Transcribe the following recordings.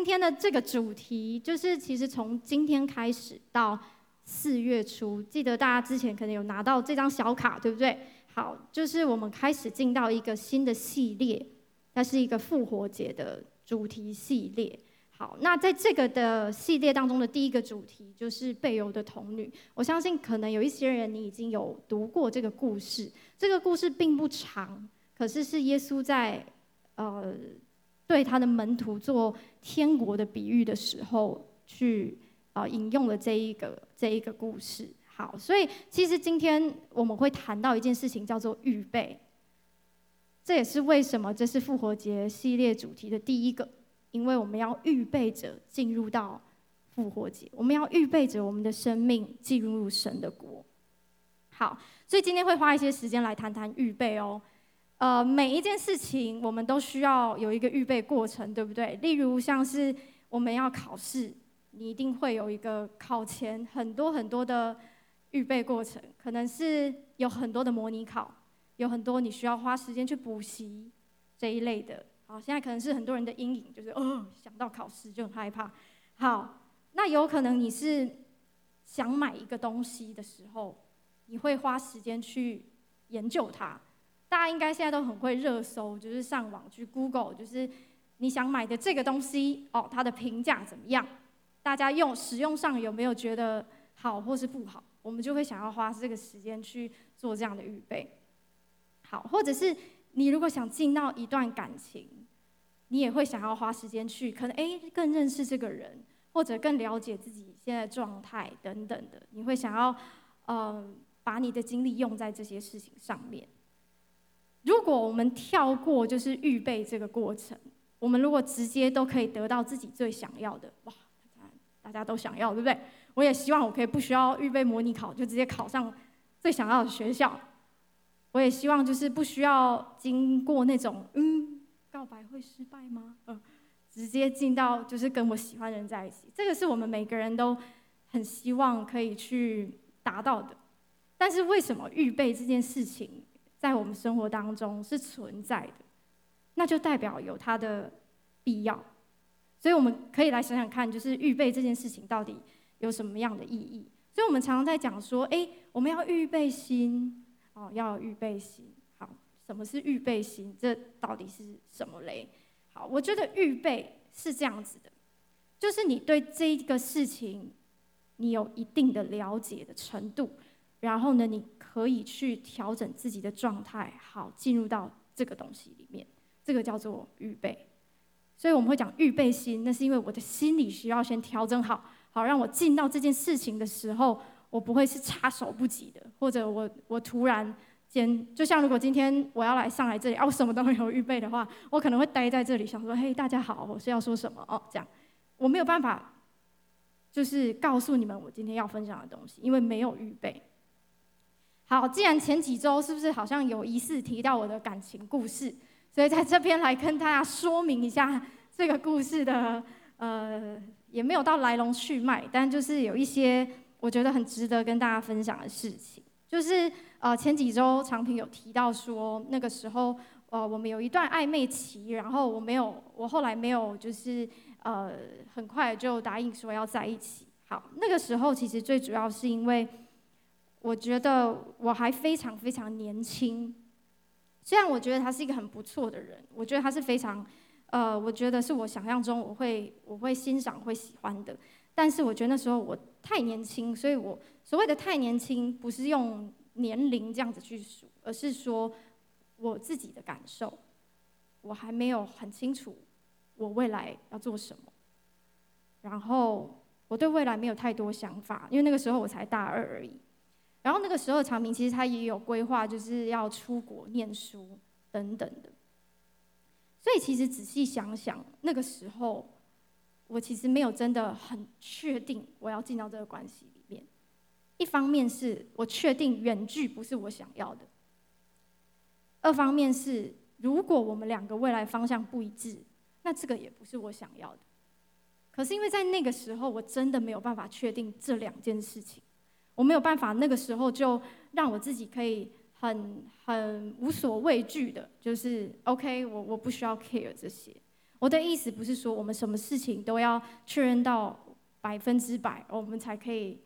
今天的这个主题就是，其实从今天开始到四月初，记得大家之前可能有拿到这张小卡，对不对？好，就是我们开始进到一个新的系列，它是一个复活节的主题系列。好，那在这个的系列当中的第一个主题就是贝尤的童女。我相信可能有一些人你已经有读过这个故事，这个故事并不长，可是是耶稣在呃。对他的门徒做天国的比喻的时候，去啊引用了这一个这一个故事。好，所以其实今天我们会谈到一件事情，叫做预备。这也是为什么这是复活节系列主题的第一个，因为我们要预备着进入到复活节，我们要预备着我们的生命进入神的国。好，所以今天会花一些时间来谈谈预备哦。呃，每一件事情我们都需要有一个预备过程，对不对？例如像是我们要考试，你一定会有一个考前很多很多的预备过程，可能是有很多的模拟考，有很多你需要花时间去补习这一类的。好，现在可能是很多人的阴影，就是哦，想到考试就很害怕。好，那有可能你是想买一个东西的时候，你会花时间去研究它。大家应该现在都很会热搜，就是上网去 Google，就是你想买的这个东西哦，它的评价怎么样？大家用使用上有没有觉得好或是不好？我们就会想要花这个时间去做这样的预备。好，或者是你如果想进到一段感情，你也会想要花时间去，可能诶更认识这个人，或者更了解自己现在状态等等的，你会想要嗯、把你的精力用在这些事情上面。如果我们跳过就是预备这个过程，我们如果直接都可以得到自己最想要的，哇，大家都想要，对不对？我也希望我可以不需要预备模拟考，就直接考上最想要的学校。我也希望就是不需要经过那种嗯，告白会失败吗？嗯，直接进到就是跟我喜欢的人在一起，这个是我们每个人都很希望可以去达到的。但是为什么预备这件事情？在我们生活当中是存在的，那就代表有它的必要，所以我们可以来想想看，就是预备这件事情到底有什么样的意义？所以我们常常在讲说，哎，我们要预备心，哦，要预备心。好，什么是预备心？这到底是什么嘞？好，我觉得预备是这样子的，就是你对这个事情，你有一定的了解的程度，然后呢，你。可以去调整自己的状态，好，进入到这个东西里面，这个叫做预备。所以我们会讲预备心，那是因为我的心理需要先调整好，好让我进到这件事情的时候，我不会是插手不及的，或者我我突然间，就像如果今天我要来上来这里，啊，我什么都没有预备的话，我可能会待在这里，想说，嘿，大家好，我是要说什么哦，这样我没有办法，就是告诉你们我今天要分享的东西，因为没有预备。好，既然前几周是不是好像有疑似提到我的感情故事，所以在这边来跟大家说明一下这个故事的，呃，也没有到来龙去脉，但就是有一些我觉得很值得跟大家分享的事情。就是呃前几周长平有提到说，那个时候呃我们有一段暧昧期，然后我没有，我后来没有就是呃很快就答应说要在一起。好，那个时候其实最主要是因为。我觉得我还非常非常年轻，虽然我觉得他是一个很不错的人，我觉得他是非常，呃，我觉得是我想象中我会我会欣赏会喜欢的，但是我觉得那时候我太年轻，所以我所谓的太年轻不是用年龄这样子去数，而是说我自己的感受，我还没有很清楚我未来要做什么，然后我对未来没有太多想法，因为那个时候我才大二而已。然后那个时候，长明其实他也有规划，就是要出国念书等等的。所以其实仔细想想，那个时候我其实没有真的很确定我要进到这个关系里面。一方面是我确定远距不是我想要的，二方面是如果我们两个未来方向不一致，那这个也不是我想要的。可是因为在那个时候，我真的没有办法确定这两件事情。我没有办法，那个时候就让我自己可以很很无所畏惧的，就是 OK，我我不需要 care 这些。我的意思不是说我们什么事情都要确认到百分之百，我们才可以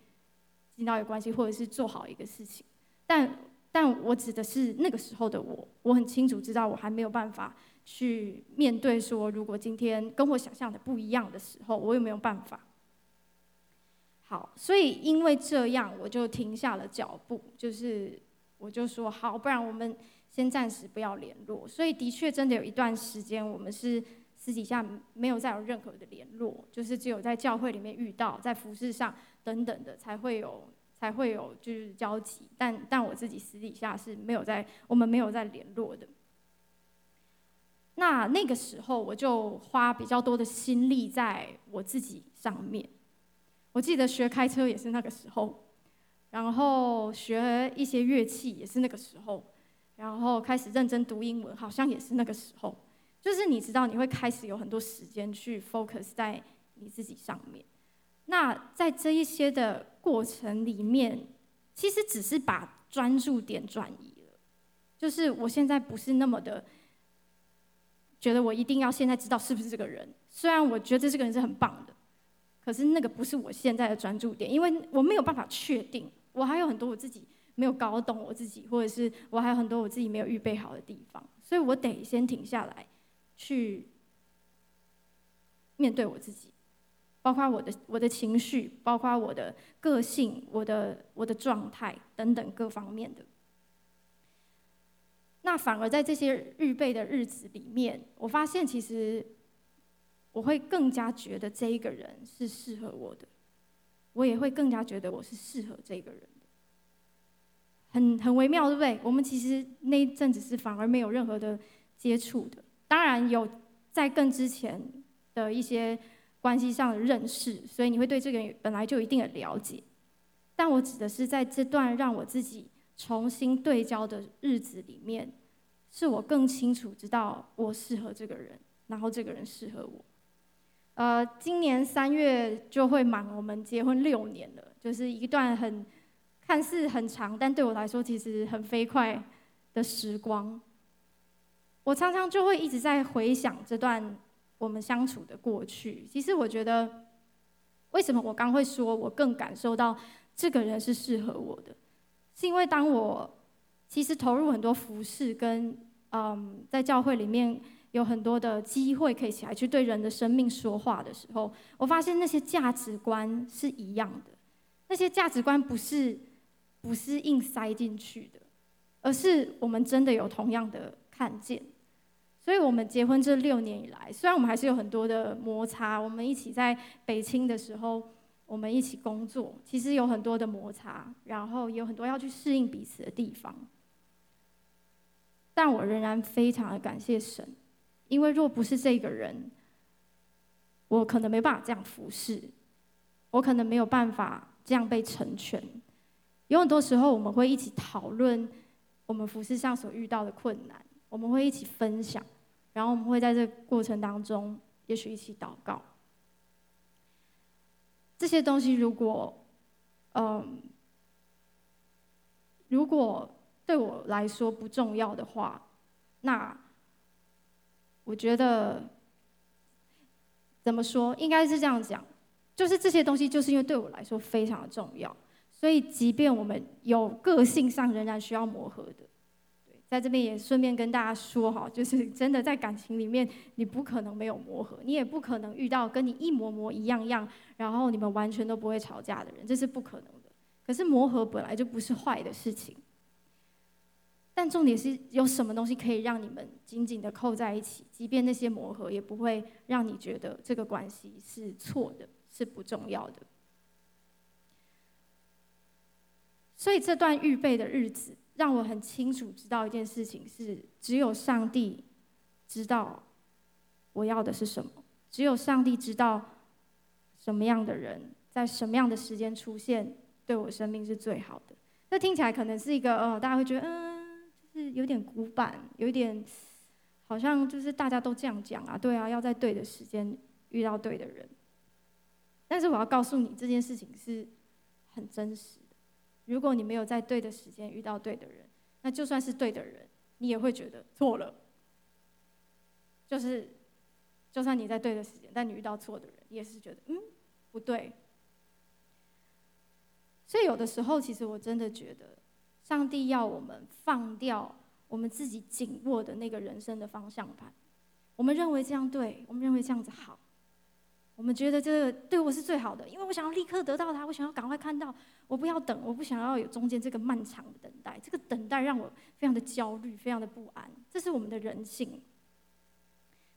进到一个关系，或者是做好一个事情。但但我指的是那个时候的我，我很清楚知道我还没有办法去面对说，如果今天跟我想象的不一样的时候，我有没有办法？所以因为这样，我就停下了脚步，就是我就说好，不然我们先暂时不要联络。所以的确真的有一段时间，我们是私底下没有再有任何的联络，就是只有在教会里面遇到，在服事上等等的才会有才会有就是交集。但但我自己私底下是没有在，我们没有在联络的。那那个时候，我就花比较多的心力在我自己上面。我记得学开车也是那个时候，然后学一些乐器也是那个时候，然后开始认真读英文，好像也是那个时候。就是你知道，你会开始有很多时间去 focus 在你自己上面。那在这一些的过程里面，其实只是把专注点转移了。就是我现在不是那么的觉得我一定要现在知道是不是这个人，虽然我觉得这个人是很棒的。可是那个不是我现在的专注点，因为我没有办法确定，我还有很多我自己没有搞懂我自己，或者是我还有很多我自己没有预备好的地方，所以我得先停下来，去面对我自己，包括我的我的情绪，包括我的个性，我的我的状态等等各方面的。那反而在这些预备的日子里面，我发现其实。我会更加觉得这一个人是适合我的，我也会更加觉得我是适合这个人的，很很微妙，对不对？我们其实那一阵子是反而没有任何的接触的，当然有在更之前的一些关系上的认识，所以你会对这个人本来就有一定的了解。但我指的是在这段让我自己重新对焦的日子里面，是我更清楚知道我适合这个人，然后这个人适合我。呃，今年三月就会满我们结婚六年了，就是一段很看似很长，但对我来说其实很飞快的时光。我常常就会一直在回想这段我们相处的过去。其实我觉得，为什么我刚会说我更感受到这个人是适合我的，是因为当我其实投入很多服饰跟嗯，在教会里面。有很多的机会可以起来去对人的生命说话的时候，我发现那些价值观是一样的，那些价值观不是不是硬塞进去的，而是我们真的有同样的看见。所以，我们结婚这六年以来，虽然我们还是有很多的摩擦，我们一起在北青的时候，我们一起工作，其实有很多的摩擦，然后也有很多要去适应彼此的地方，但我仍然非常的感谢神。因为若不是这个人，我可能没办法这样服侍，我可能没有办法这样被成全。有很多时候，我们会一起讨论我们服侍上所遇到的困难，我们会一起分享，然后我们会在这个过程当中，也许一起祷告。这些东西如果，嗯，如果对我来说不重要的话，那。我觉得怎么说，应该是这样讲，就是这些东西，就是因为对我来说非常的重要，所以即便我们有个性上仍然需要磨合的，在这边也顺便跟大家说哈，就是 真的在感情里面，你不可能没有磨合，你也不可能遇到跟你一模模一样样，然后你们完全都不会吵架的人，这是不可能的。可是磨合本来就不是坏的事情。但重点是有什么东西可以让你们紧紧的扣在一起，即便那些磨合也不会让你觉得这个关系是错的，是不重要的。所以这段预备的日子，让我很清楚知道一件事情是：只有上帝知道我要的是什么，只有上帝知道什么样的人在什么样的时间出现，对我生命是最好的。那听起来可能是一个呃，大家会觉得嗯。有点古板，有点好像就是大家都这样讲啊，对啊，要在对的时间遇到对的人。但是我要告诉你，这件事情是很真实的。如果你没有在对的时间遇到对的人，那就算是对的人，你也会觉得错了。就是就算你在对的时间，但你遇到错的人，也是觉得嗯不对。所以有的时候，其实我真的觉得，上帝要我们放掉我们自己紧握的那个人生的方向盘。我们认为这样对，我们认为这样子好，我们觉得这个对我是最好的，因为我想要立刻得到它，我想要赶快看到，我不要等，我不想要有中间这个漫长的等待。这个等待让我非常的焦虑，非常的不安。这是我们的人性。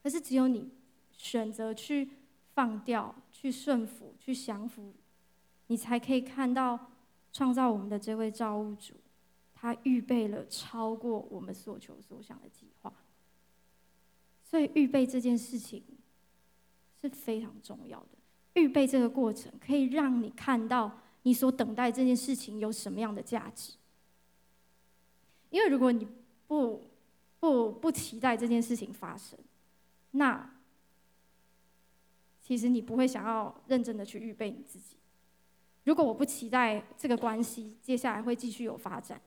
可是只有你选择去放掉、去顺服、去降服。你才可以看到创造我们的这位造物主，他预备了超过我们所求所想的计划。所以预备这件事情是非常重要的。预备这个过程可以让你看到你所等待这件事情有什么样的价值。因为如果你不不不期待这件事情发生，那其实你不会想要认真的去预备你自己。如果我不期待这个关系接下来会继续有发展，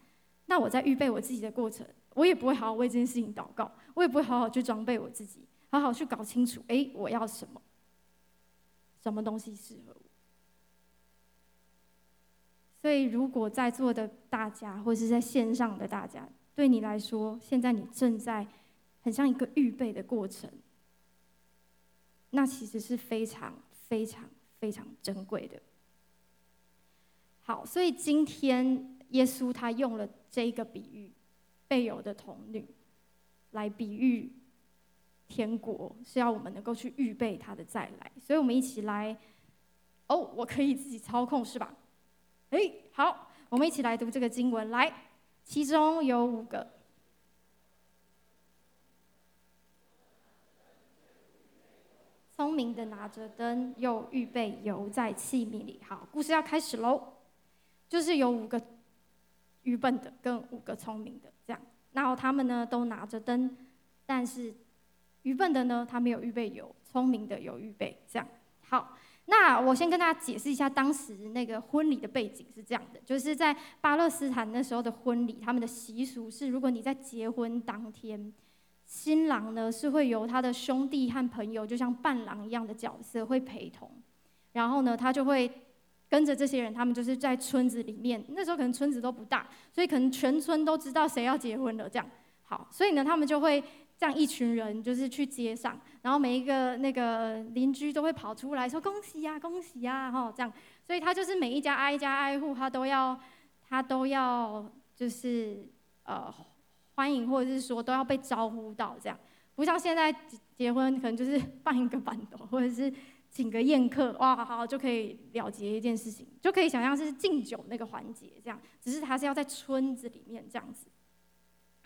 那我在预备我自己的过程，我也不会好好为这件事情祷告，我也不会好好去装备我自己，好好去搞清楚，哎，我要什么，什么东西适合我。所以，如果在座的大家，或是在线上的大家，对你来说，现在你正在很像一个预备的过程，那其实是非常非常非常珍贵的。好，所以今天耶稣他用了这一个比喻，备有的童女，来比喻天国是要我们能够去预备他的再来。所以我们一起来，哦，我可以自己操控是吧？诶，好，我们一起来读这个经文。来，其中有五个，聪明的拿着灯，又预备油在器皿里。好，故事要开始喽。就是有五个愚笨的跟五个聪明的这样，然后他们呢都拿着灯，但是愚笨的呢他没有预备油，聪明的有预备这样。好，那我先跟大家解释一下当时那个婚礼的背景是这样的，就是在巴勒斯坦那时候的婚礼，他们的习俗是，如果你在结婚当天，新郎呢是会由他的兄弟和朋友，就像伴郎一样的角色会陪同，然后呢他就会。跟着这些人，他们就是在村子里面。那时候可能村子都不大，所以可能全村都知道谁要结婚了。这样好，所以呢，他们就会这样一群人，就是去街上，然后每一个那个邻居都会跑出来说：“恭喜呀，恭喜呀！”哈，这样。所以他就是每一家挨家挨户，他都要，他都要就是呃欢迎，或者是说都要被招呼到这样。不像现在结婚，可能就是 办一个办桌，或者是。请个宴客，哇，好，好就可以了结一件事情，就可以想象是敬酒那个环节这样，只是他是要在村子里面这样子。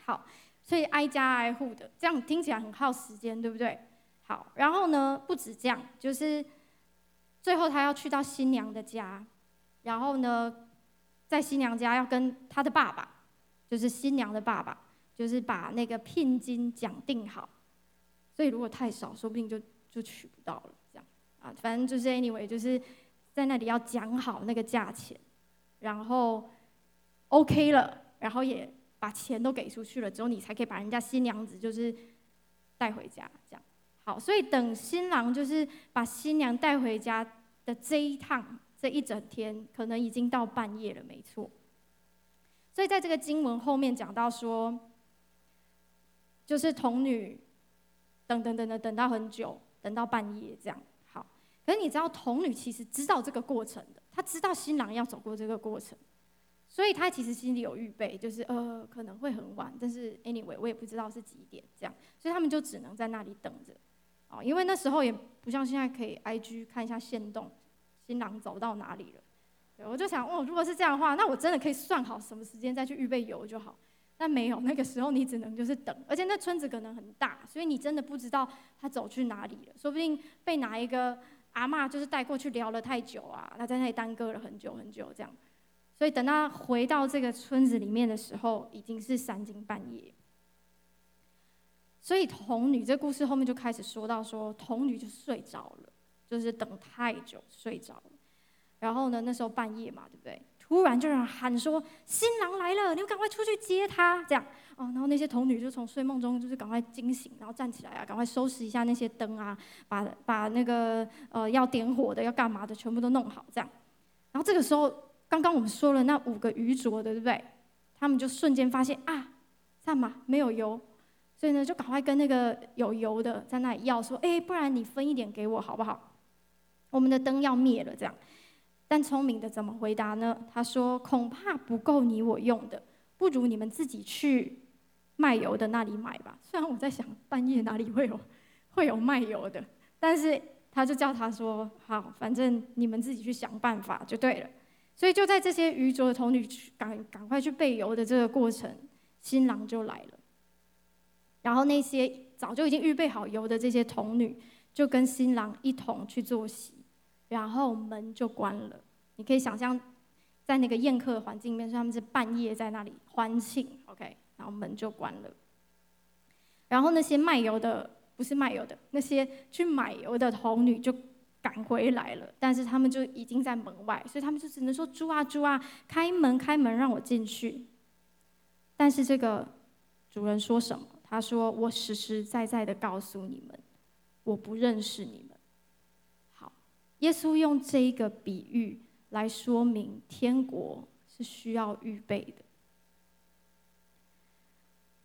好，所以挨家挨户的，这样听起来很耗时间，对不对？好，然后呢，不止这样，就是最后他要去到新娘的家，然后呢，在新娘家要跟他的爸爸，就是新娘的爸爸，就是把那个聘金讲定好，所以如果太少，说不定就就娶不到了。啊，反正就是 anyway，就是在那里要讲好那个价钱，然后 OK 了，然后也把钱都给出去了，之后你才可以把人家新娘子就是带回家，这样。好，所以等新郎就是把新娘带回家的这一趟，这一整天可能已经到半夜了，没错。所以在这个经文后面讲到说，就是童女等等等等等到很久，等到半夜这样。可是你知道，童女其实知道这个过程的，她知道新郎要走过这个过程，所以她其实心里有预备，就是呃可能会很晚，但是 anyway 我也不知道是几点这样，所以他们就只能在那里等着，哦，因为那时候也不像现在可以 IG 看一下限动，新郎走到哪里了，对，我就想哦，如果是这样的话，那我真的可以算好什么时间再去预备油就好，但没有，那个时候你只能就是等，而且那村子可能很大，所以你真的不知道他走去哪里了，说不定被哪一个。阿嬷就是带过去聊了太久啊，他在那里耽搁了很久很久，这样，所以等他回到这个村子里面的时候，已经是三更半夜。所以童女这故事后面就开始说到说，童女就睡着了，就是等太久睡着了。然后呢，那时候半夜嘛，对不对？突然就让人喊说：“新郎来了，你们赶快出去接他。”这样哦，然后那些童女就从睡梦中就是赶快惊醒，然后站起来啊，赶快收拾一下那些灯啊，把把那个呃要点火的要干嘛的全部都弄好，这样。然后这个时候，刚刚我们说了那五个愚拙的，对不对？他们就瞬间发现啊，干嘛没有油？所以呢，就赶快跟那个有油的在那里要说：“哎，不然你分一点给我好不好？我们的灯要灭了。”这样。但聪明的怎么回答呢？他说：“恐怕不够你我用的，不如你们自己去卖油的那里买吧。”虽然我在想半夜哪里会有 会有卖油的，但是他就叫他说：“好，反正你们自己去想办法就对了。”所以就在这些愚拙的童女赶赶快去备油的这个过程，新郎就来了。然后那些早就已经预备好油的这些童女，就跟新郎一同去坐席。然后门就关了，你可以想象，在那个宴客环境里面，他们是半夜在那里欢庆，OK，然后门就关了。然后那些卖油的，不是卖油的，那些去买油的童女就赶回来了，但是他们就已经在门外，所以他们就只能说：“猪啊，猪啊，开门，开门，让我进去。”但是这个主人说什么？他说：“我实实在在的告诉你们，我不认识你们。”耶稣用这一个比喻来说明，天国是需要预备的。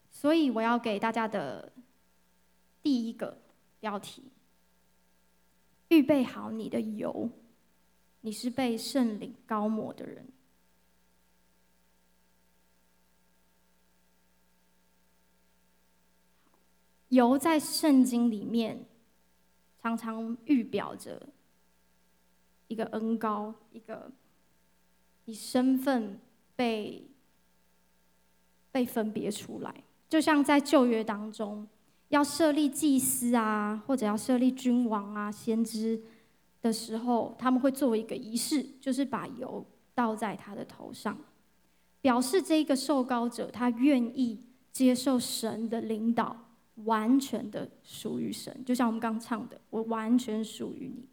所以我要给大家的第一个标题：预备好你的油，你是被圣灵膏抹的人。油在圣经里面常常预表着。一个恩高，一个你身份被被分别出来，就像在旧约当中，要设立祭司啊，或者要设立君王啊、先知的时候，他们会做一个仪式，就是把油倒在他的头上，表示这个受膏者他愿意接受神的领导，完全的属于神。就像我们刚唱的，我完全属于你。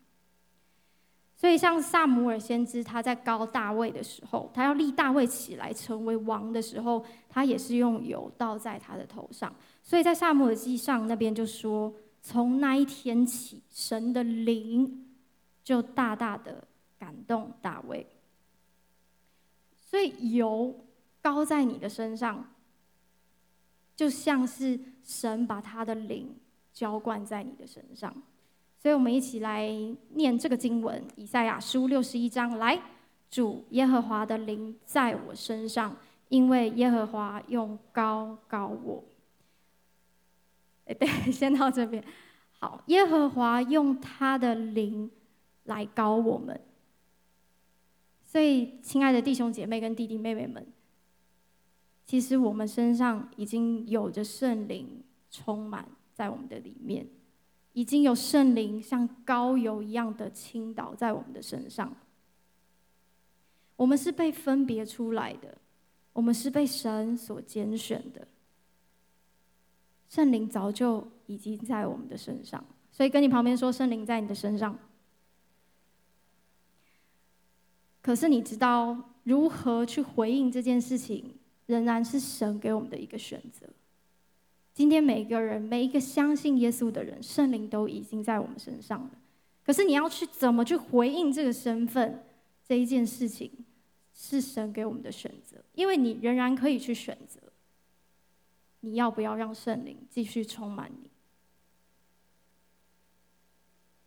所以，像撒母耳先知，他在膏大卫的时候，他要立大卫起来成为王的时候，他也是用油倒在他的头上。所以在撒母耳记上那边就说，从那一天起，神的灵就大大的感动大卫。所以油膏在你的身上，就像是神把他的灵浇灌在你的身上。所以我们一起来念这个经文，以赛亚书六十一章。来，主耶和华的灵在我身上，因为耶和华用膏膏我。哎，对，先到这边。好，耶和华用他的灵来膏我们。所以，亲爱的弟兄姐妹跟弟弟妹妹们，其实我们身上已经有着圣灵充满在我们的里面。已经有圣灵像膏油一样的倾倒在我们的身上。我们是被分别出来的，我们是被神所拣选的。圣灵早就已经在我们的身上，所以跟你旁边说，圣灵在你的身上。可是你知道如何去回应这件事情，仍然是神给我们的一个选择。今天每个人，每一个相信耶稣的人，圣灵都已经在我们身上了。可是你要去怎么去回应这个身份，这一件事情，是神给我们的选择。因为你仍然可以去选择，你要不要让圣灵继续充满你？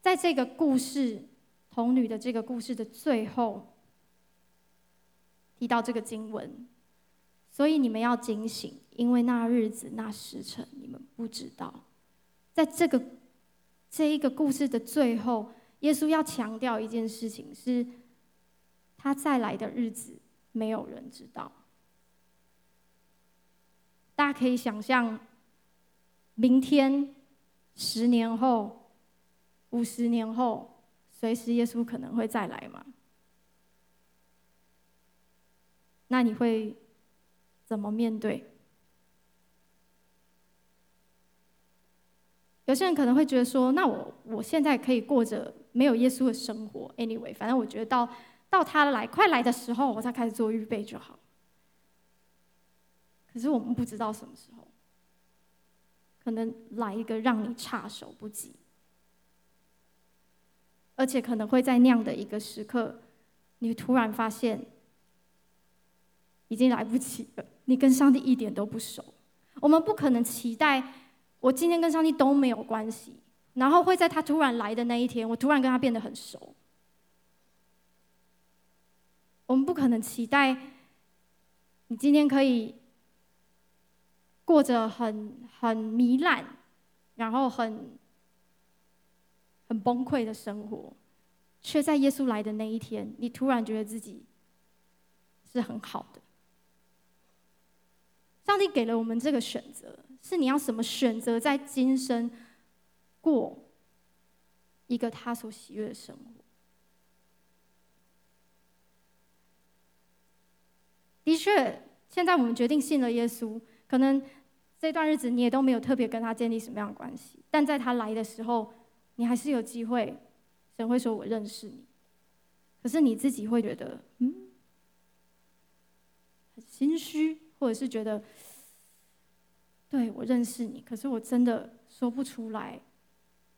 在这个故事，童女的这个故事的最后，提到这个经文。所以你们要警醒，因为那日子、那时辰，你们不知道。在这个这一个故事的最后，耶稣要强调一件事情：是他再来的日子，没有人知道。大家可以想象，明天、十年后、五十年后，随时耶稣可能会再来吗？那你会？怎么面对？有些人可能会觉得说：“那我我现在可以过着没有耶稣的生活。” Anyway，反正我觉得到到他来快来的时候，我再开始做预备就好。可是我们不知道什么时候，可能来一个让你措手不及，而且可能会在那样的一个时刻，你突然发现已经来不及了。你跟上帝一点都不熟，我们不可能期待我今天跟上帝都没有关系，然后会在他突然来的那一天，我突然跟他变得很熟。我们不可能期待你今天可以过着很很糜烂，然后很很崩溃的生活，却在耶稣来的那一天，你突然觉得自己是很好的。上帝给了我们这个选择，是你要什么选择，在今生过一个他所喜悦的生活。的确，现在我们决定信了耶稣，可能这段日子你也都没有特别跟他建立什么样的关系，但在他来的时候，你还是有机会，神会说“我认识你”，可是你自己会觉得，嗯，很心虚，或者是觉得，对，我认识你，可是我真的说不出来，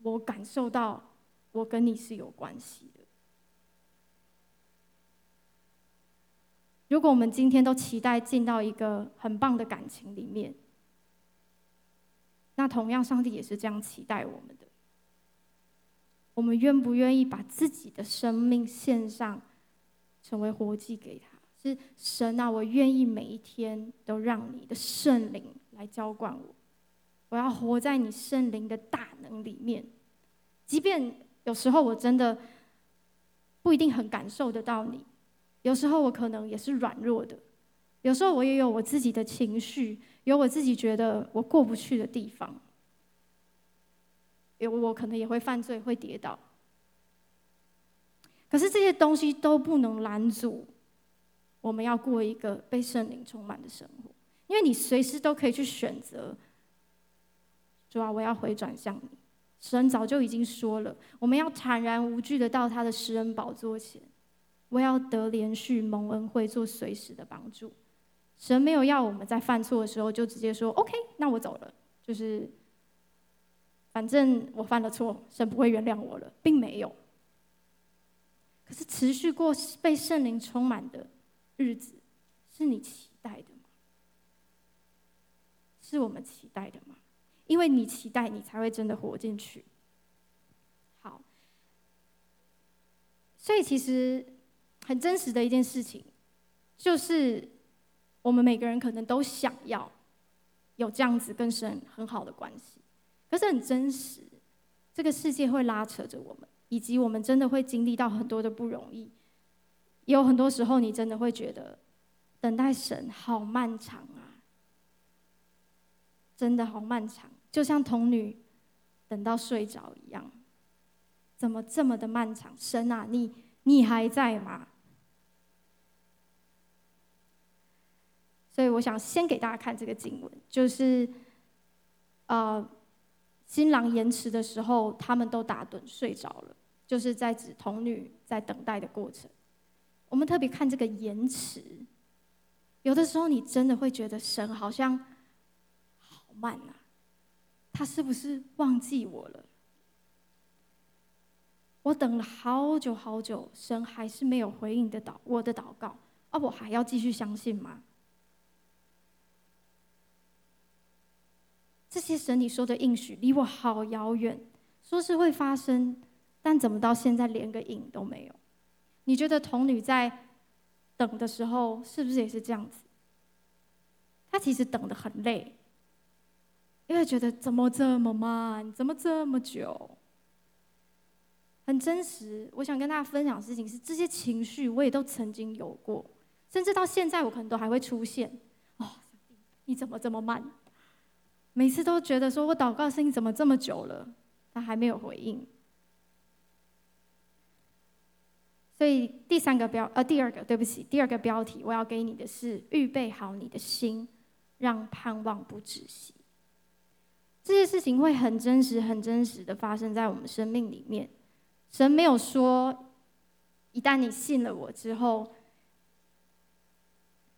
我感受到我跟你是有关系的。如果我们今天都期待进到一个很棒的感情里面，那同样，上帝也是这样期待我们的。我们愿不愿意把自己的生命献上，成为活祭给他？是神啊，我愿意每一天都让你的圣灵来浇灌我，我要活在你圣灵的大能里面，即便有时候我真的不一定很感受得到你。有时候我可能也是软弱的，有时候我也有我自己的情绪，有我自己觉得我过不去的地方，有我可能也会犯罪，会跌倒。可是这些东西都不能拦阻我们要过一个被圣灵充满的生活，因为你随时都可以去选择，主啊，我要回转向你。神早就已经说了，我们要坦然无惧的到他的施恩宝座前。我要得连续蒙恩惠，做随时的帮助。神没有要我们在犯错的时候就直接说 “OK”，那我走了，就是反正我犯了错，神不会原谅我了，并没有。可是持续过被圣灵充满的日子，是你期待的？是我们期待的吗？因为你期待，你才会真的活进去。好，所以其实。很真实的一件事情，就是我们每个人可能都想要有这样子跟神很好的关系，可是很真实，这个世界会拉扯着我们，以及我们真的会经历到很多的不容易。有很多时候，你真的会觉得等待神好漫长啊，真的好漫长，就像童女等到睡着一样，怎么这么的漫长？神啊，你你还在吗？所以我想先给大家看这个经文，就是，呃，新郎延迟的时候，他们都打盹睡着了，就是在指童女在等待的过程。我们特别看这个延迟，有的时候你真的会觉得神好像慢啊，他是不是忘记我了？我等了好久好久，神还是没有回应的祷我的祷告，啊，我还要继续相信吗？这些神你说的应许离我好遥远，说是会发生，但怎么到现在连个影都没有？你觉得童女在等的时候是不是也是这样子？她其实等得很累，因为觉得怎么这么慢，怎么这么久？很真实。我想跟大家分享的事情是，这些情绪我也都曾经有过，甚至到现在我可能都还会出现。哦，你怎么这么慢？每次都觉得说，我祷告声音怎么这么久了，他还没有回应。所以第三个标，呃，第二个，对不起，第二个标题我要给你的是预备好你的心，让盼望不止息。这些事情会很真实、很真实的发生在我们生命里面。神没有说一旦你信了我之后，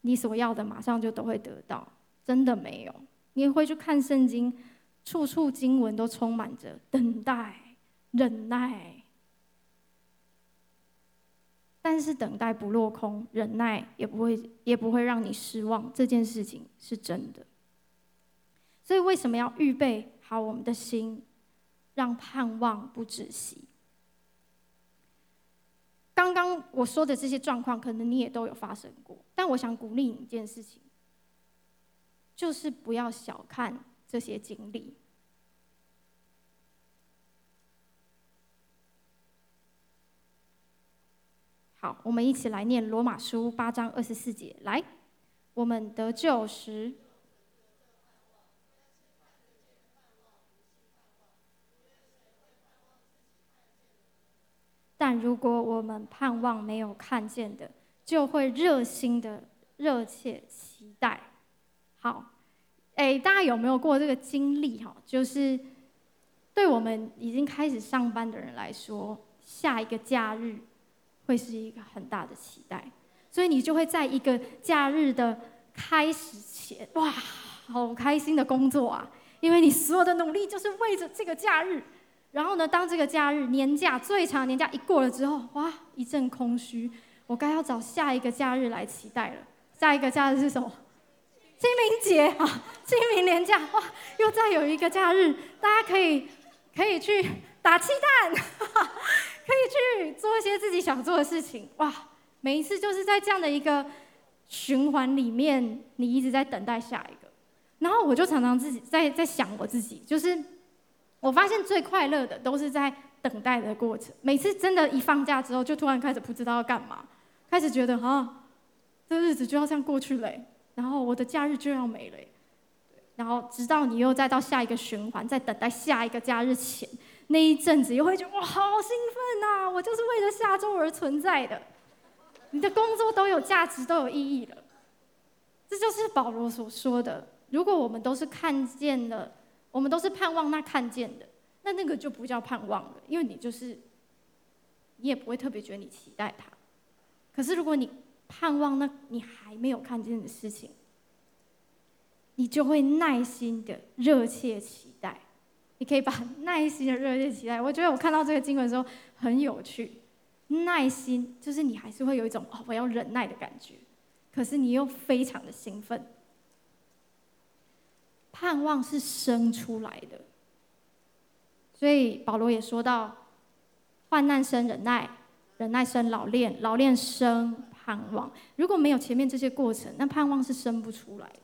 你所要的马上就都会得到，真的没有。你也会去看圣经，处处经文都充满着等待、忍耐。但是等待不落空，忍耐也不会也不会让你失望，这件事情是真的。所以为什么要预备好我们的心，让盼望不止息？刚刚我说的这些状况，可能你也都有发生过。但我想鼓励你一件事情，就是不要小看这些经历。好，我们一起来念罗马书八章二十四节。来，我们得救时，但如果我们盼望没有看见的，就会热心的热切期待。好，哎，大家有没有过这个经历？哈，就是对我们已经开始上班的人来说，下一个假日。会是一个很大的期待，所以你就会在一个假日的开始前，哇，好开心的工作啊！因为你所有的努力就是为着这个假日。然后呢，当这个假日年假最长年假一过了之后，哇，一阵空虚，我该要找下一个假日来期待了。下一个假日是什么？清明节啊！清明年假，哇，又再有一个假日，大家可以可以去打气弹。可以去做一些自己想做的事情，哇！每一次就是在这样的一个循环里面，你一直在等待下一个。然后我就常常自己在在想我自己，就是我发现最快乐的都是在等待的过程。每次真的，一放假之后，就突然开始不知道要干嘛，开始觉得啊，这日子就要这样过去了，然后我的假日就要没了，然后直到你又再到下一个循环，在等待下一个假日前。那一阵子又会觉得哇，好兴奋呐！我就是为了下周而存在的。你的工作都有价值，都有意义了。这就是保罗所说的：如果我们都是看见了，我们都是盼望那看见的，那那个就不叫盼望了，因为你就是，你也不会特别觉得你期待它。可是如果你盼望那你还没有看见的事情，你就会耐心的热切期待。你可以把耐心的热切期待。我觉得我看到这个经文的时候很有趣。耐心就是你还是会有一种哦，我要忍耐的感觉，可是你又非常的兴奋。盼望是生出来的，所以保罗也说到：患难生忍耐，忍耐生老练，老练生盼望。如果没有前面这些过程，那盼望是生不出来的。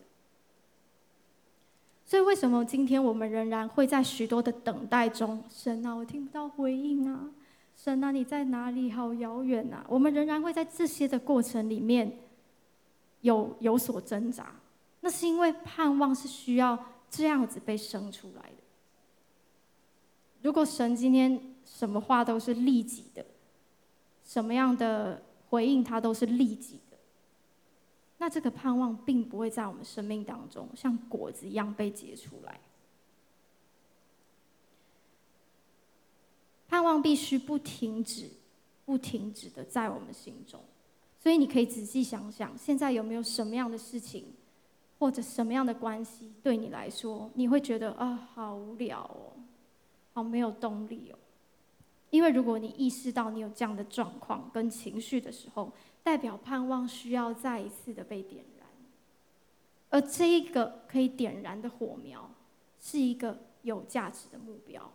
所以，为什么今天我们仍然会在许多的等待中？神啊，我听不到回应啊！神啊，你在哪里？好遥远啊！我们仍然会在这些的过程里面有有所挣扎。那是因为盼望是需要这样子被生出来的。如果神今天什么话都是立即的，什么样的回应他都是立即。那这个盼望并不会在我们生命当中像果子一样被结出来。盼望必须不停止、不停止的在我们心中。所以你可以仔细想想，现在有没有什么样的事情，或者什么样的关系，对你来说，你会觉得啊，好无聊哦，好没有动力哦。因为如果你意识到你有这样的状况跟情绪的时候，代表盼望需要再一次的被点燃，而这一个可以点燃的火苗，是一个有价值的目标，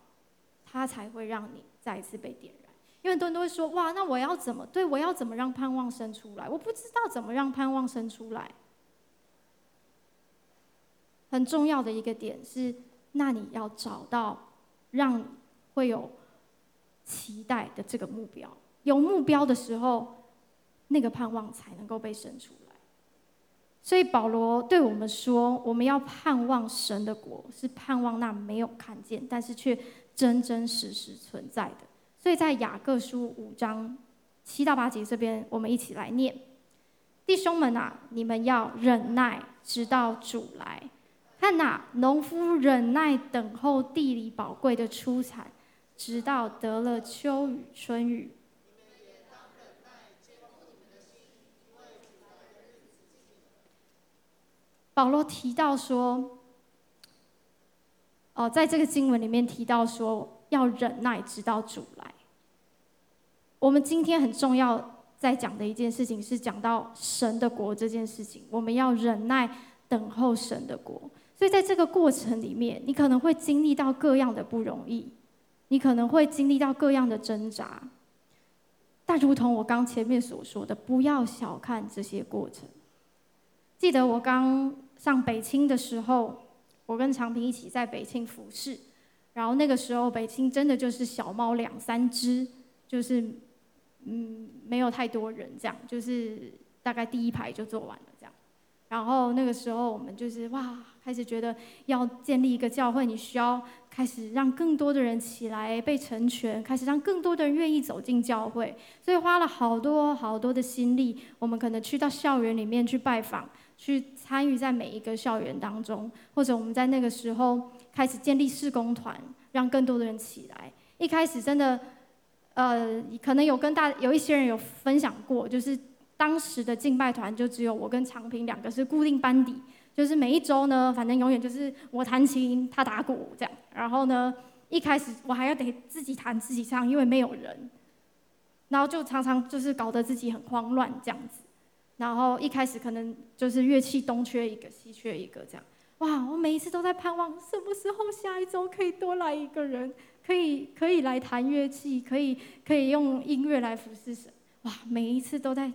它才会让你再一次被点燃。因为很多人都会说：“哇，那我要怎么？对，我要怎么让盼望生出来？我不知道怎么让盼望生出来。”很重要的一个点是，那你要找到让会有期待的这个目标。有目标的时候。那个盼望才能够被生出来，所以保罗对我们说：我们要盼望神的国，是盼望那没有看见，但是却真真实实存在的。所以在雅各书五章七到八节这边，我们一起来念：弟兄们啊，你们要忍耐，直到主来。看呐，农夫忍耐等候地里宝贵的出产，直到得了秋雨春雨。保罗提到说：“哦，在这个经文里面提到说，要忍耐直到主来。”我们今天很重要在讲的一件事情是讲到神的国这件事情，我们要忍耐等候神的国。所以在这个过程里面，你可能会经历到各样的不容易，你可能会经历到各样的挣扎。但如同我刚前面所说的，不要小看这些过程。记得我刚上北清的时候，我跟长平一起在北清服侍，然后那个时候北清真的就是小猫两三只，就是嗯没有太多人这样，就是大概第一排就做完了。然后那个时候我们就是哇，开始觉得要建立一个教会，你需要开始让更多的人起来被成全，开始让更多的人愿意走进教会，所以花了好多好多的心力。我们可能去到校园里面去拜访。去参与在每一个校园当中，或者我们在那个时候开始建立事工团，让更多的人起来。一开始真的，呃，可能有跟大有一些人有分享过，就是当时的敬拜团就只有我跟长平两个是固定班底，就是每一周呢，反正永远就是我弹琴，他打鼓这样。然后呢，一开始我还要得自己弹自己唱，因为没有人，然后就常常就是搞得自己很慌乱这样子。然后一开始可能就是乐器东缺一个西缺一个这样，哇！我每一次都在盼望什么时候下一周可以多来一个人，可以可以来弹乐器，可以可以用音乐来服侍神，哇！每一次都在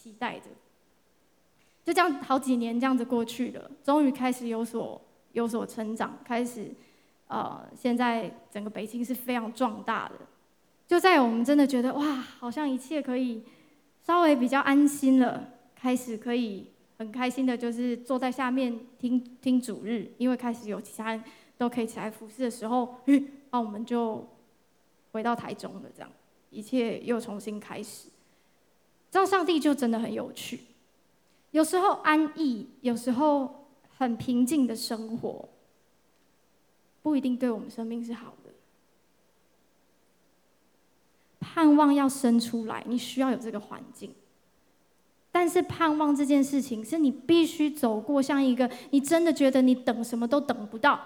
期待着。就这样好几年这样子过去了，终于开始有所有所成长，开始呃，现在整个北京是非常壮大的。就在我们真的觉得哇，好像一切可以稍微比较安心了。开始可以很开心的，就是坐在下面听听主日，因为开始有其他人都可以起来服侍的时候，嗯那我们就回到台中了，这样一切又重新开始。这样上帝就真的很有趣，有时候安逸，有时候很平静的生活，不一定对我们生命是好的。盼望要生出来，你需要有这个环境。但是盼望这件事情，是你必须走过，像一个你真的觉得你等什么都等不到，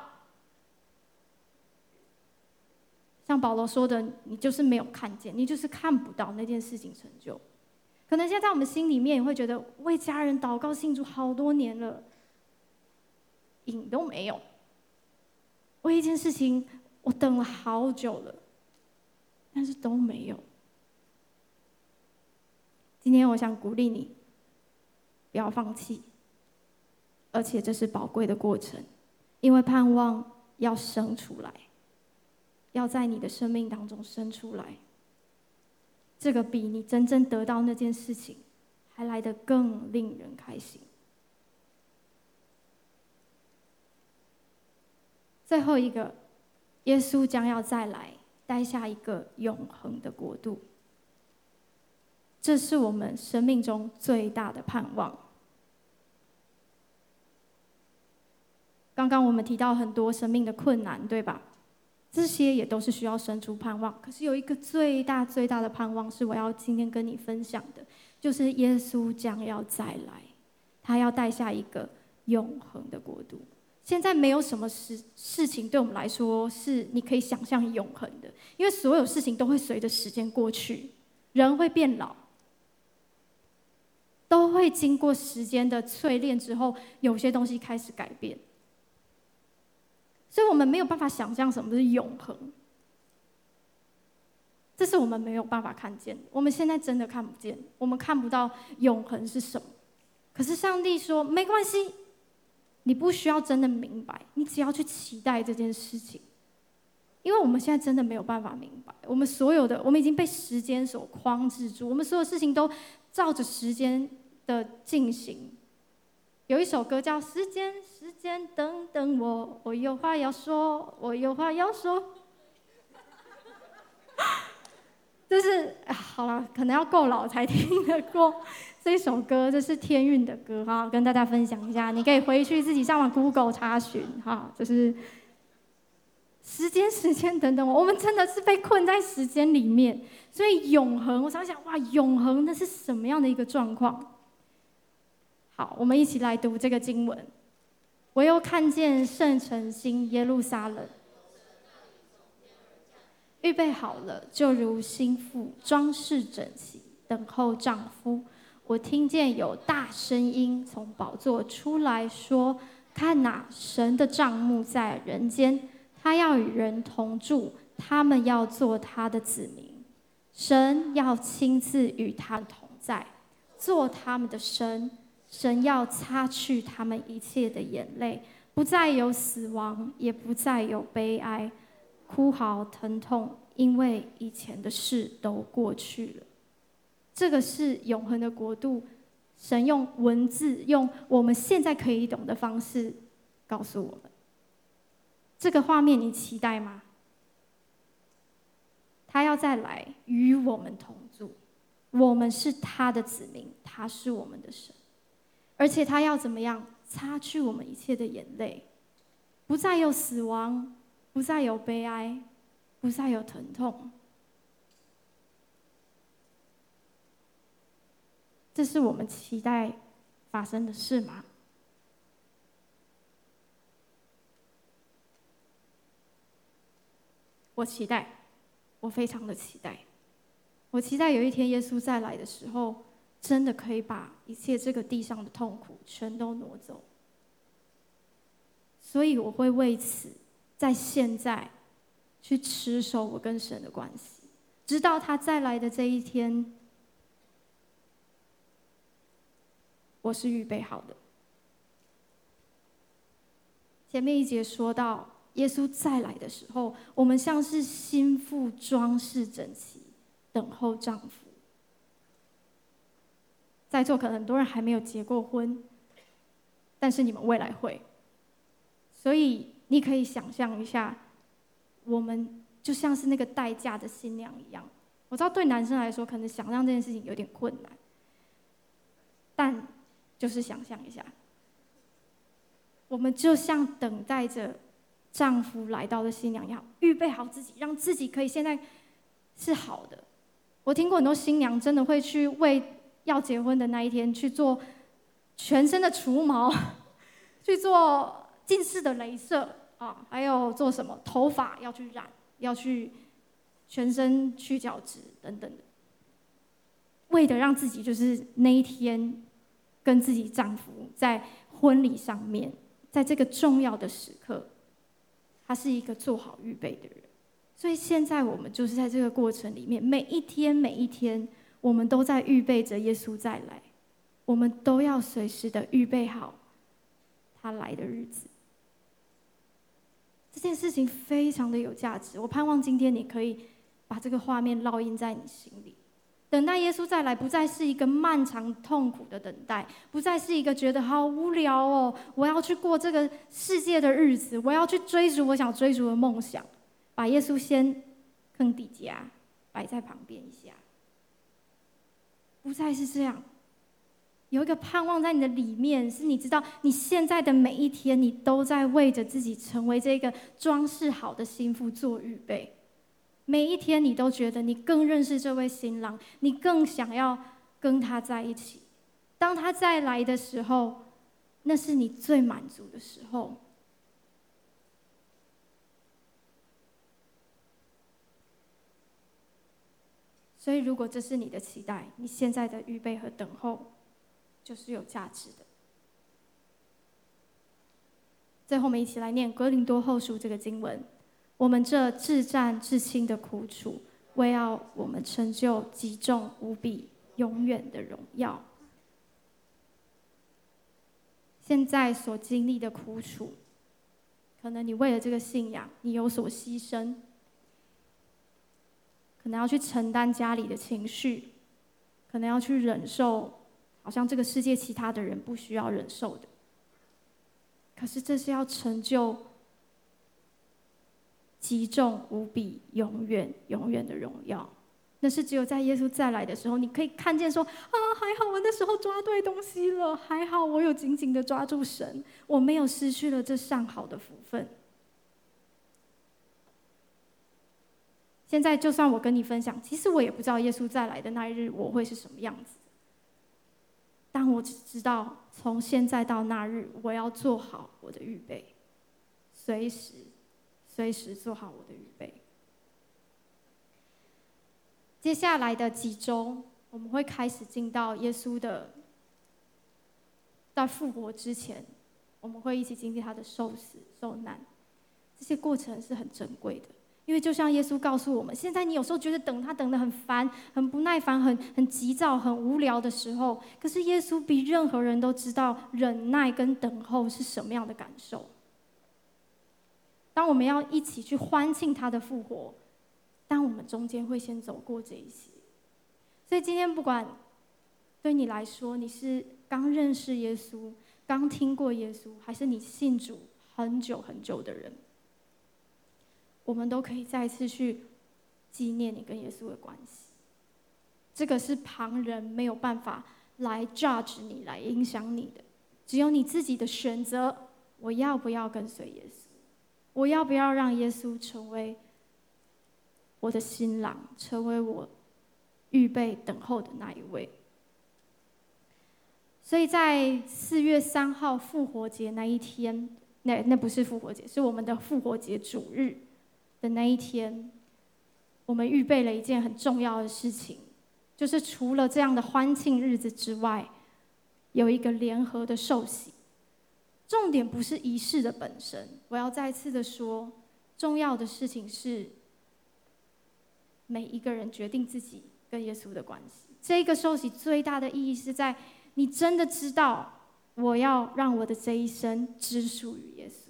像保罗说的，你就是没有看见，你就是看不到那件事情成就。可能现在在我们心里面也会觉得，为家人祷告信主好多年了，影都没有。为一件事情，我等了好久了，但是都没有。今天我想鼓励你，不要放弃，而且这是宝贵的过程，因为盼望要生出来，要在你的生命当中生出来，这个比你真正得到那件事情还来得更令人开心。最后一个，耶稣将要再来，带下一个永恒的国度。这是我们生命中最大的盼望。刚刚我们提到很多生命的困难，对吧？这些也都是需要生出盼望。可是有一个最大最大的盼望，是我要今天跟你分享的，就是耶稣将要再来，他要带下一个永恒的国度。现在没有什么事事情对我们来说是你可以想象永恒的，因为所有事情都会随着时间过去，人会变老。都会经过时间的淬炼之后，有些东西开始改变，所以我们没有办法想象什么是永恒，这是我们没有办法看见。我们现在真的看不见，我们看不到永恒是什么。可是上帝说没关系，你不需要真的明白，你只要去期待这件事情，因为我们现在真的没有办法明白，我们所有的我们已经被时间所框制住，我们所有事情都照着时间的进行，有一首歌叫《时间，时间等等我》，我有话要说，我有话要说。就是好了，可能要够老才听得过 这一首歌，这是天韵的歌哈，跟大家分享一下。你可以回去自己上网 Google 查询哈，就是时间，时间等等我，我们真的是被困在时间里面，所以永恒，我想想哇，永恒那是什么样的一个状况？好，我们一起来读这个经文，我又看见圣城新耶路撒冷，预备好了，就如新妇装饰整齐，等候丈夫。我听见有大声音从宝座出来说：“看哪，神的帐幕在人间，他要与人同住，他们要做他的子民，神要亲自与他同在，做他们的神。”神要擦去他们一切的眼泪，不再有死亡，也不再有悲哀、哭嚎、疼痛，因为以前的事都过去了。这个是永恒的国度。神用文字，用我们现在可以懂的方式告诉我们。这个画面你期待吗？他要再来与我们同住，我们是他的子民，他是我们的神。而且他要怎么样擦去我们一切的眼泪，不再有死亡，不再有悲哀，不再有疼痛。这是我们期待发生的事吗？我期待，我非常的期待，我期待有一天耶稣再来的时候。真的可以把一切这个地上的痛苦全都挪走，所以我会为此在现在去持守我跟神的关系，直到他再来的这一天，我是预备好的。前面一节说到耶稣再来的时候，我们像是新妇装饰整齐，等候丈夫。在座可能很多人还没有结过婚，但是你们未来会，所以你可以想象一下，我们就像是那个待嫁的新娘一样。我知道对男生来说，可能想象这件事情有点困难，但就是想象一下，我们就像等待着丈夫来到的新娘一样，预备好自己，让自己可以现在是好的。我听过很多新娘真的会去为。要结婚的那一天，去做全身的除毛，去做近视的镭射啊，还有做什么头发要去染，要去全身去角质等等的，为的让自己就是那一天跟自己丈夫在婚礼上面，在这个重要的时刻，他是一个做好预备的人。所以现在我们就是在这个过程里面，每一天每一天。我们都在预备着耶稣再来，我们都要随时的预备好他来的日子。这件事情非常的有价值，我盼望今天你可以把这个画面烙印在你心里。等待耶稣再来，不再是一个漫长痛苦的等待，不再是一个觉得好无聊哦，我要去过这个世界的日子，我要去追逐我想追逐的梦想，把耶稣先坑底加摆在旁边一下。不再是这样，有一个盼望在你的里面，是你知道你现在的每一天，你都在为着自己成为这个装饰好的新妇做预备。每一天，你都觉得你更认识这位新郎，你更想要跟他在一起。当他再来的时候，那是你最满足的时候。所以，如果这是你的期待，你现在的预备和等候，就是有价值的。最后，我们一起来念《格林多后书》这个经文：我们这至暂至轻的苦楚，为要我们成就极重无比、永远的荣耀。现在所经历的苦楚，可能你为了这个信仰，你有所牺牲。可能要去承担家里的情绪，可能要去忍受，好像这个世界其他的人不需要忍受的。可是这是要成就极重无比、永远、永远的荣耀。那是只有在耶稣再来的时候，你可以看见说：啊，还好我那时候抓对东西了，还好我有紧紧的抓住神，我没有失去了这上好的福分。现在，就算我跟你分享，其实我也不知道耶稣再来的那一日我会是什么样子。但我只知道从现在到那日，我要做好我的预备，随时，随时做好我的预备。接下来的几周，我们会开始进到耶稣的在复活之前，我们会一起经历他的受死、受难，这些过程是很珍贵的。因为就像耶稣告诉我们，现在你有时候觉得等他等得很烦、很不耐烦、很很急躁、很无聊的时候，可是耶稣比任何人都知道忍耐跟等候是什么样的感受。当我们要一起去欢庆他的复活，但我们中间会先走过这一些。所以今天不管对你来说，你是刚认识耶稣、刚听过耶稣，还是你信主很久很久的人。我们都可以再次去纪念你跟耶稣的关系。这个是旁人没有办法来 judge 你、来影响你的，只有你自己的选择。我要不要跟随耶稣？我要不要让耶稣成为我的新郎，成为我预备等候的那一位？所以在四月三号复活节那一天，那那不是复活节，是我们的复活节主日。的那一天，我们预备了一件很重要的事情，就是除了这样的欢庆日子之外，有一个联合的受洗。重点不是仪式的本身，我要再次的说，重要的事情是每一个人决定自己跟耶稣的关系。这个受洗最大的意义是在你真的知道，我要让我的这一生只属于耶稣。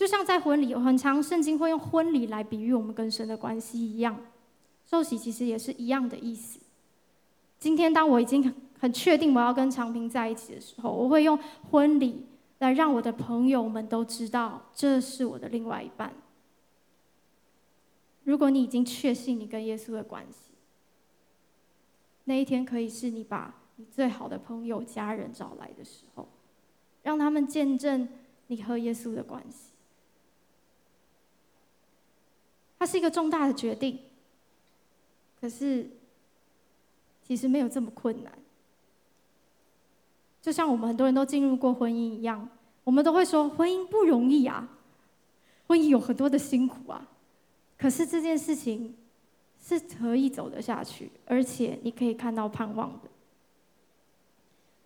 就像在婚礼，很长圣经会用婚礼来比喻我们跟神的关系一样，受洗其实也是一样的意思。今天当我已经很确定我要跟长平在一起的时候，我会用婚礼来让我的朋友们都知道，这是我的另外一半。如果你已经确信你跟耶稣的关系，那一天可以是你把你最好的朋友、家人找来的时候，让他们见证你和耶稣的关系。它是一个重大的决定，可是其实没有这么困难。就像我们很多人都进入过婚姻一样，我们都会说婚姻不容易啊，婚姻有很多的辛苦啊。可是这件事情是可以走得下去，而且你可以看到盼望的。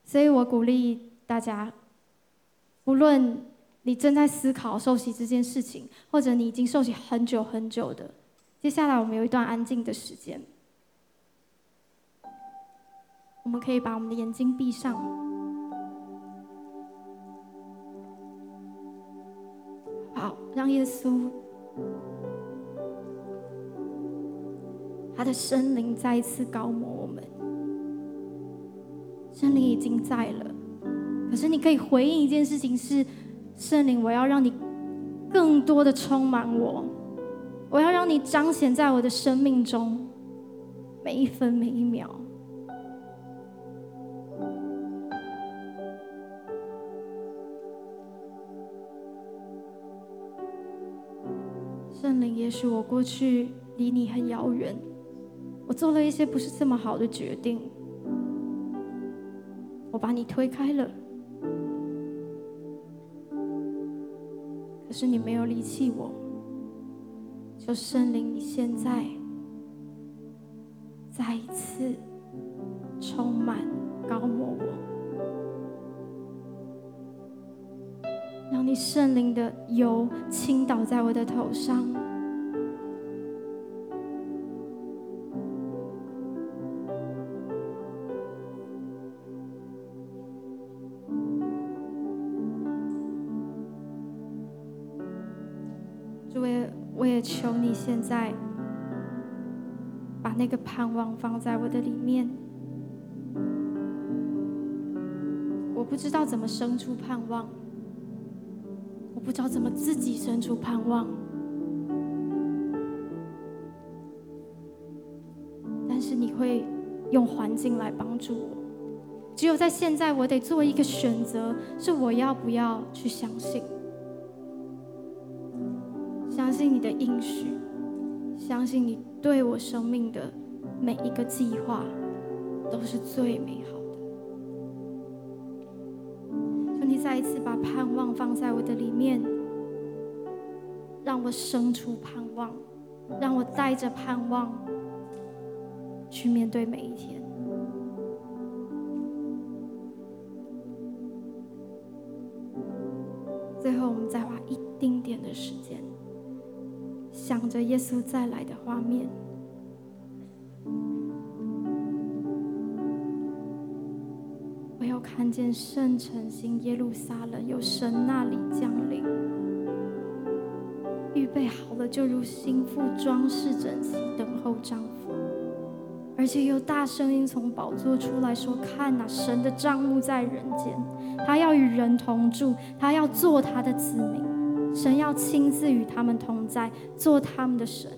所以我鼓励大家，不论。你正在思考受洗这件事情，或者你已经受洗很久很久的。接下来我们有一段安静的时间，我们可以把我们的眼睛闭上，好，让耶稣他的圣灵再一次膏抹我们。圣灵已经在了，可是你可以回应一件事情是。圣灵，我要让你更多的充满我，我要让你彰显在我的生命中，每一分每一秒。圣灵，也许我过去离你很遥远，我做了一些不是这么好的决定，我把你推开了。是你没有离弃我，求圣灵，你现在再一次充满、高抹我，让你圣灵的油倾倒在我的头上。现在把那个盼望放在我的里面。我不知道怎么生出盼望，我不知道怎么自己生出盼望，但是你会用环境来帮助我。只有在现在，我得做一个选择，是我要不要去相信。相信你的应许，相信你对我生命的每一个计划都是最美好的。求你再一次把盼望放在我的里面，让我生出盼望，让我带着盼望去面对每一天。最后，我们再花一丁点的时间，想着耶稣再来的画面。我要看见圣城新耶路撒冷，有神那里降临，预备好了，就如新妇装饰整齐，等候丈夫。而且有大声音从宝座出来说：“看哪，神的帐幕在人间，他要与人同住，他要做他的子民，神要亲自与他们同在，做他们的神。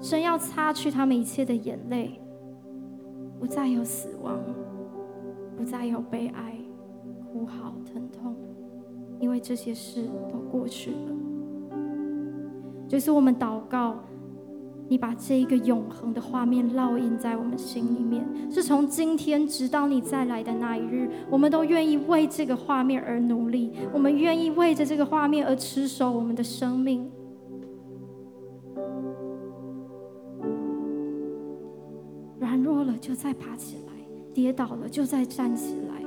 神要擦去他们一切的眼泪，不再有死亡，不再有悲哀、哭嚎、疼痛，因为这些事都过去了。就是我们祷告。”你把这一个永恒的画面烙印在我们心里面，是从今天直到你再来的那一日，我们都愿意为这个画面而努力，我们愿意为着这个画面而持守我们的生命。软弱了就再爬起来，跌倒了就再站起来，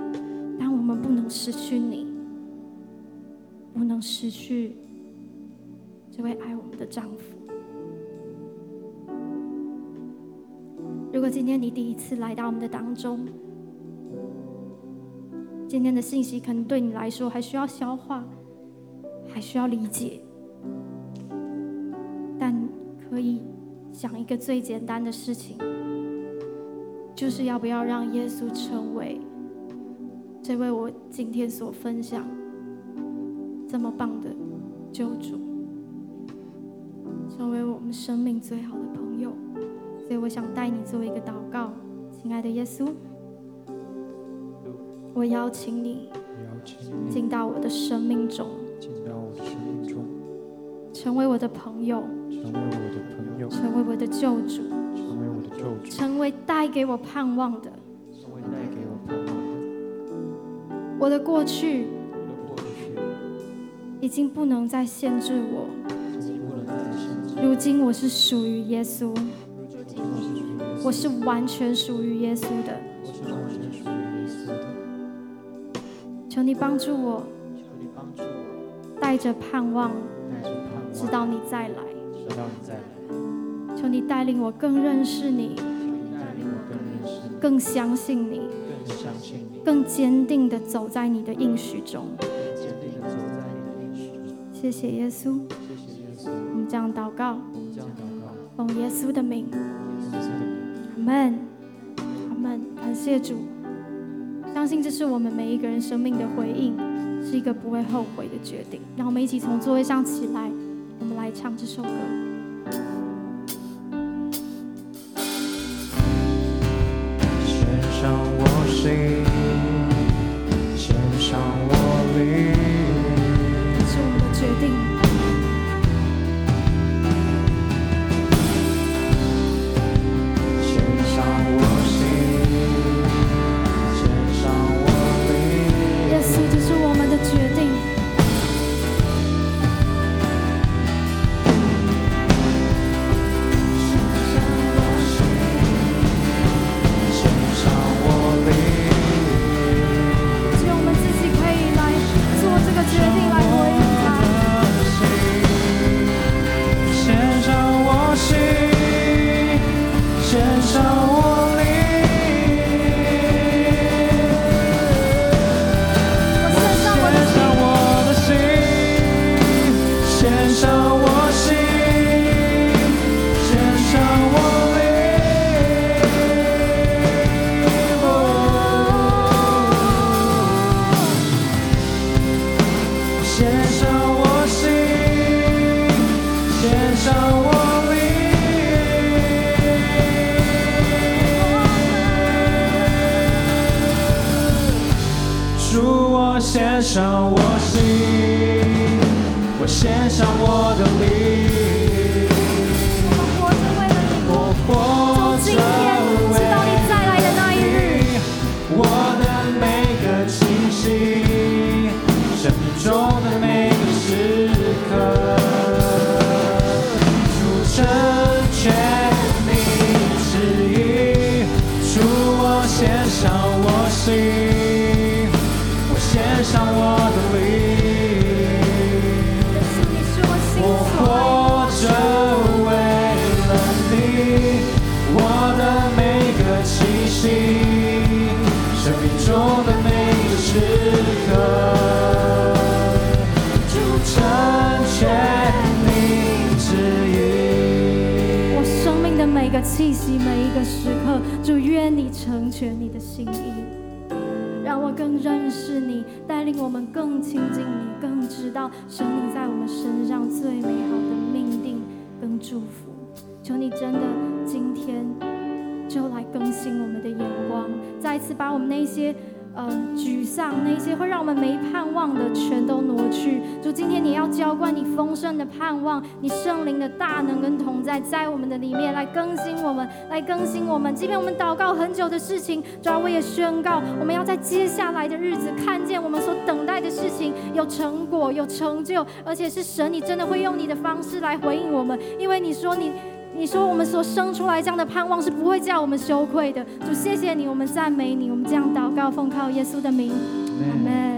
但我们不能失去你，不能失去这位爱我们的丈夫。如果今天你第一次来到我们的当中，今天的信息可能对你来说还需要消化，还需要理解，但可以想一个最简单的事情，就是要不要让耶稣成为这位我今天所分享这么棒的救主，成为我们生命最好的朋友。所以我想带你做一个祷告，亲爱的耶稣，我邀请你进到我的生命中，成为我的朋友，成为我的救主，成为带给我盼望的，我的过去已经不能再限制我，如今我是属于耶稣。我是完全属于耶稣的，求你帮助我，带着盼望，直到你再来。求你带领我更认识你，更相信你，更坚定的走在你的应许中。谢谢耶稣，我们这样祷告，奉耶稣的名。阿门，阿门，感谢主，相信这是我们每一个人生命的回应，是一个不会后悔的决定。让我们一起从座位上起来，我们来唱这首歌。让我更认识你，带领我们更亲近你，更知道生命在我们身上最美好的命定跟祝福。求你真的今天就来更新我们的眼光，再一次把我们那些。呃，沮丧那些会让我们没盼望的，全都挪去。主，今天你要浇灌你丰盛的盼望，你圣灵的大能跟同在，在我们的里面来更新我们，来更新我们。即便我们祷告很久的事情，主啊，我也宣告，我们要在接下来的日子看见我们所等待的事情有成果、有成就，而且是神，你真的会用你的方式来回应我们，因为你说你。你说我们所生出来这样的盼望是不会叫我们羞愧的，主谢谢你，我们赞美你，我们这样祷告，奉靠耶稣的名，阿门。